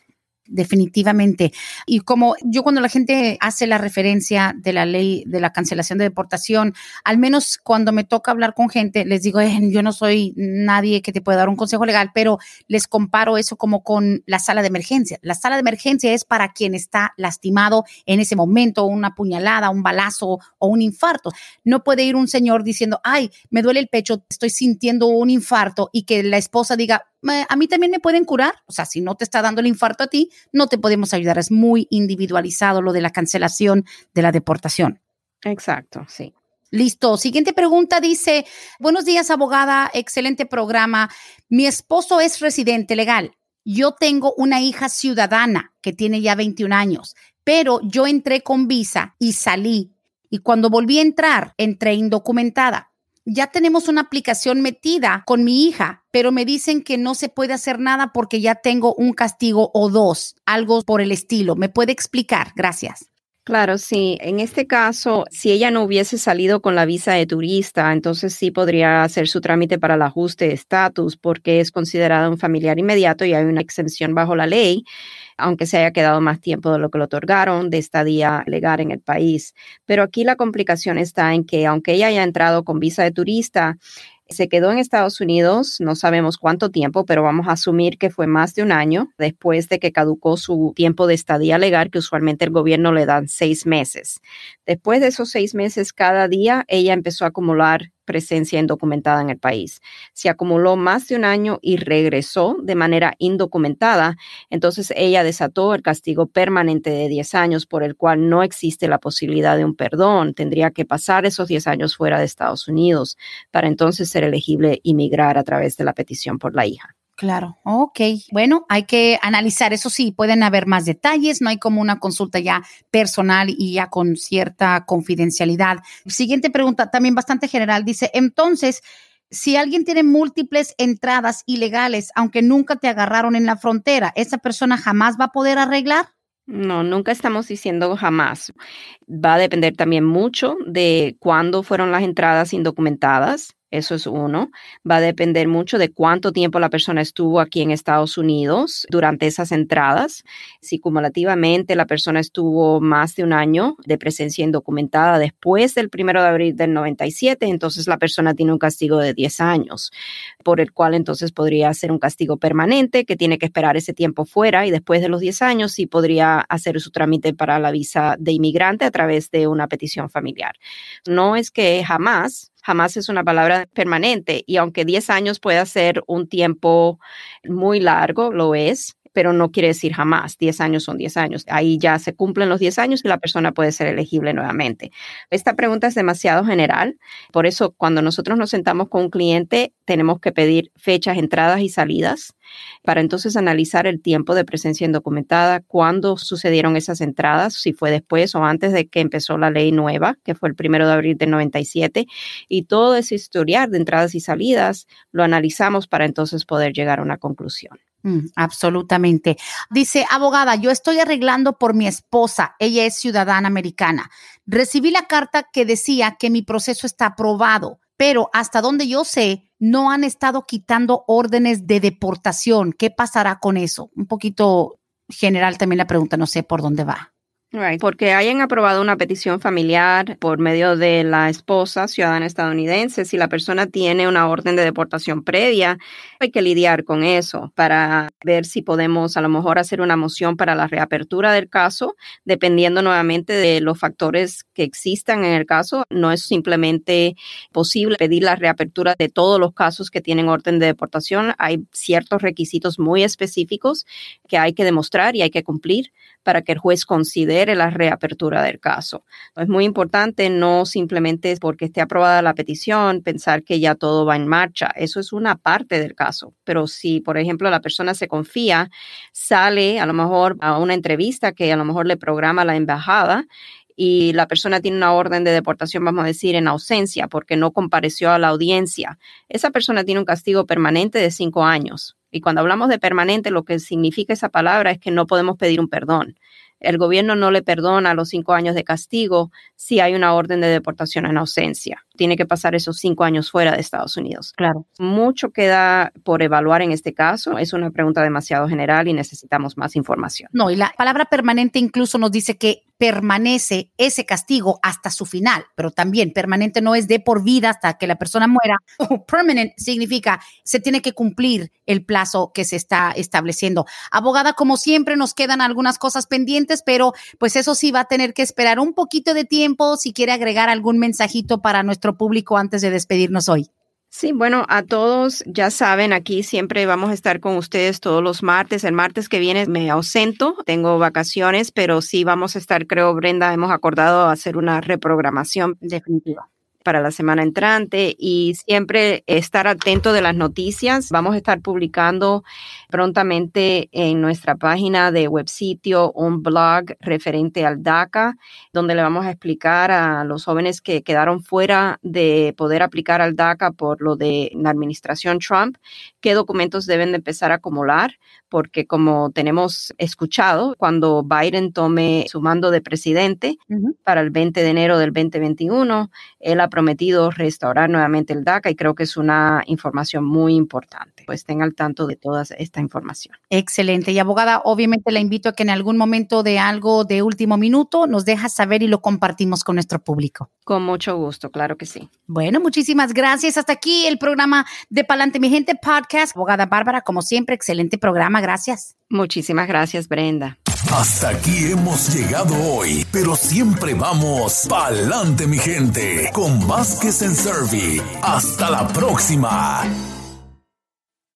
definitivamente. Y como yo cuando la gente hace la referencia de la ley de la cancelación de deportación, al menos cuando me toca hablar con gente, les digo, eh, yo no soy nadie que te pueda dar un consejo legal, pero les comparo eso como con la sala de emergencia. La sala de emergencia es para quien está lastimado en ese momento, una puñalada, un balazo o un infarto. No puede ir un señor diciendo, ay, me duele el pecho, estoy sintiendo un infarto y que la esposa diga, a mí también me pueden curar. O sea, si no te está dando el infarto a ti, no te podemos ayudar. Es muy individualizado lo de la cancelación de la deportación. Exacto, sí. Listo. Siguiente pregunta dice, buenos días, abogada, excelente programa. Mi esposo es residente legal. Yo tengo una hija ciudadana que tiene ya 21 años, pero yo entré con visa y salí. Y cuando volví a entrar, entré indocumentada ya tenemos una aplicación metida con mi hija, pero me dicen que no se puede hacer nada porque ya tengo un castigo o dos, algo por el estilo. ¿Me puede explicar? Gracias. Claro, sí. En este caso, si ella no hubiese salido con la visa de turista, entonces sí podría hacer su trámite para el ajuste de estatus porque es considerada un familiar inmediato y hay una exención bajo la ley aunque se haya quedado más tiempo de lo que le otorgaron de estadía legal en el país. Pero aquí la complicación está en que aunque ella haya entrado con visa de turista, se quedó en Estados Unidos, no sabemos cuánto tiempo, pero vamos a asumir que fue más de un año después de que caducó su tiempo de estadía legal, que usualmente el gobierno le da seis meses. Después de esos seis meses, cada día ella empezó a acumular presencia indocumentada en el país. Se acumuló más de un año y regresó de manera indocumentada, entonces ella desató el castigo permanente de 10 años por el cual no existe la posibilidad de un perdón. Tendría que pasar esos 10 años fuera de Estados Unidos para entonces ser elegible inmigrar a través de la petición por la hija. Claro, ok. Bueno, hay que analizar, eso sí, pueden haber más detalles, no hay como una consulta ya personal y ya con cierta confidencialidad. Siguiente pregunta, también bastante general, dice, entonces, si alguien tiene múltiples entradas ilegales, aunque nunca te agarraron en la frontera, ¿esa persona jamás va a poder arreglar? No, nunca estamos diciendo jamás. Va a depender también mucho de cuándo fueron las entradas indocumentadas eso es uno. Va a depender mucho de cuánto tiempo la persona estuvo aquí en Estados Unidos durante esas entradas. Si cumulativamente la persona estuvo más de un año de presencia indocumentada después del primero de abril del 97, entonces la persona tiene un castigo de 10 años, por el cual entonces podría ser un castigo permanente que tiene que esperar ese tiempo fuera y después de los 10 años sí podría hacer su trámite para la visa de inmigrante a través de una petición familiar. No es que jamás jamás es una palabra permanente y aunque 10 años pueda ser un tiempo muy largo, lo es, pero no quiere decir jamás. 10 años son 10 años. Ahí ya se cumplen los 10 años y la persona puede ser elegible nuevamente. Esta pregunta es demasiado general. Por eso, cuando nosotros nos sentamos con un cliente, tenemos que pedir fechas, entradas y salidas para entonces analizar el tiempo de presencia indocumentada, cuándo sucedieron esas entradas, si fue después o antes de que empezó la ley nueva, que fue el primero de abril del 97, y todo ese historial de entradas y salidas lo analizamos para entonces poder llegar a una conclusión. Mm, absolutamente. Dice, abogada, yo estoy arreglando por mi esposa. Ella es ciudadana americana. Recibí la carta que decía que mi proceso está aprobado, pero hasta donde yo sé, no han estado quitando órdenes de deportación. ¿Qué pasará con eso? Un poquito general también la pregunta, no sé por dónde va. Right, porque hayan aprobado una petición familiar por medio de la esposa ciudadana estadounidense, si la persona tiene una orden de deportación previa, hay que lidiar con eso para ver si podemos a lo mejor hacer una moción para la reapertura del caso, dependiendo nuevamente de los factores que existan en el caso. No es simplemente posible pedir la reapertura de todos los casos que tienen orden de deportación. Hay ciertos requisitos muy específicos que hay que demostrar y hay que cumplir para que el juez considere la reapertura del caso. Es muy importante no simplemente porque esté aprobada la petición pensar que ya todo va en marcha. Eso es una parte del caso. Pero si, por ejemplo, la persona se confía, sale a lo mejor a una entrevista que a lo mejor le programa la embajada y la persona tiene una orden de deportación, vamos a decir, en ausencia porque no compareció a la audiencia, esa persona tiene un castigo permanente de cinco años. Y cuando hablamos de permanente, lo que significa esa palabra es que no podemos pedir un perdón. El gobierno no le perdona los cinco años de castigo si hay una orden de deportación en ausencia. Tiene que pasar esos cinco años fuera de Estados Unidos. Claro. Mucho queda por evaluar en este caso. Es una pregunta demasiado general y necesitamos más información. No, y la palabra permanente incluso nos dice que permanece ese castigo hasta su final, pero también permanente no es de por vida hasta que la persona muera. Permanent significa se tiene que cumplir el plazo que se está estableciendo. Abogada, como siempre, nos quedan algunas cosas pendientes, pero pues eso sí va a tener que esperar un poquito de tiempo si quiere agregar algún mensajito para nuestro público antes de despedirnos hoy. Sí, bueno, a todos ya saben, aquí siempre vamos a estar con ustedes todos los martes. El martes que viene me ausento, tengo vacaciones, pero sí vamos a estar, creo, Brenda, hemos acordado hacer una reprogramación definitiva para la semana entrante y siempre estar atento de las noticias. Vamos a estar publicando prontamente en nuestra página de web sitio un blog referente al DACA, donde le vamos a explicar a los jóvenes que quedaron fuera de poder aplicar al DACA por lo de la administración Trump, qué documentos deben de empezar a acumular, porque como tenemos escuchado, cuando Biden tome su mando de presidente para el 20 de enero del 2021, él ha prometido restaurar nuevamente el DACA y creo que es una información muy importante. Pues estén al tanto de toda esta información. Excelente. Y abogada, obviamente la invito a que en algún momento de algo de último minuto nos dejas saber y lo compartimos con nuestro público. Con mucho gusto, claro que sí. Bueno, muchísimas gracias. Hasta aquí el programa de Palante Mi Gente Podcast. Abogada Bárbara, como siempre, excelente programa. Gracias. Muchísimas gracias, Brenda. Hasta aquí hemos llegado hoy, pero siempre vamos pa'lante mi gente con Vázquez en Servi. Hasta la próxima.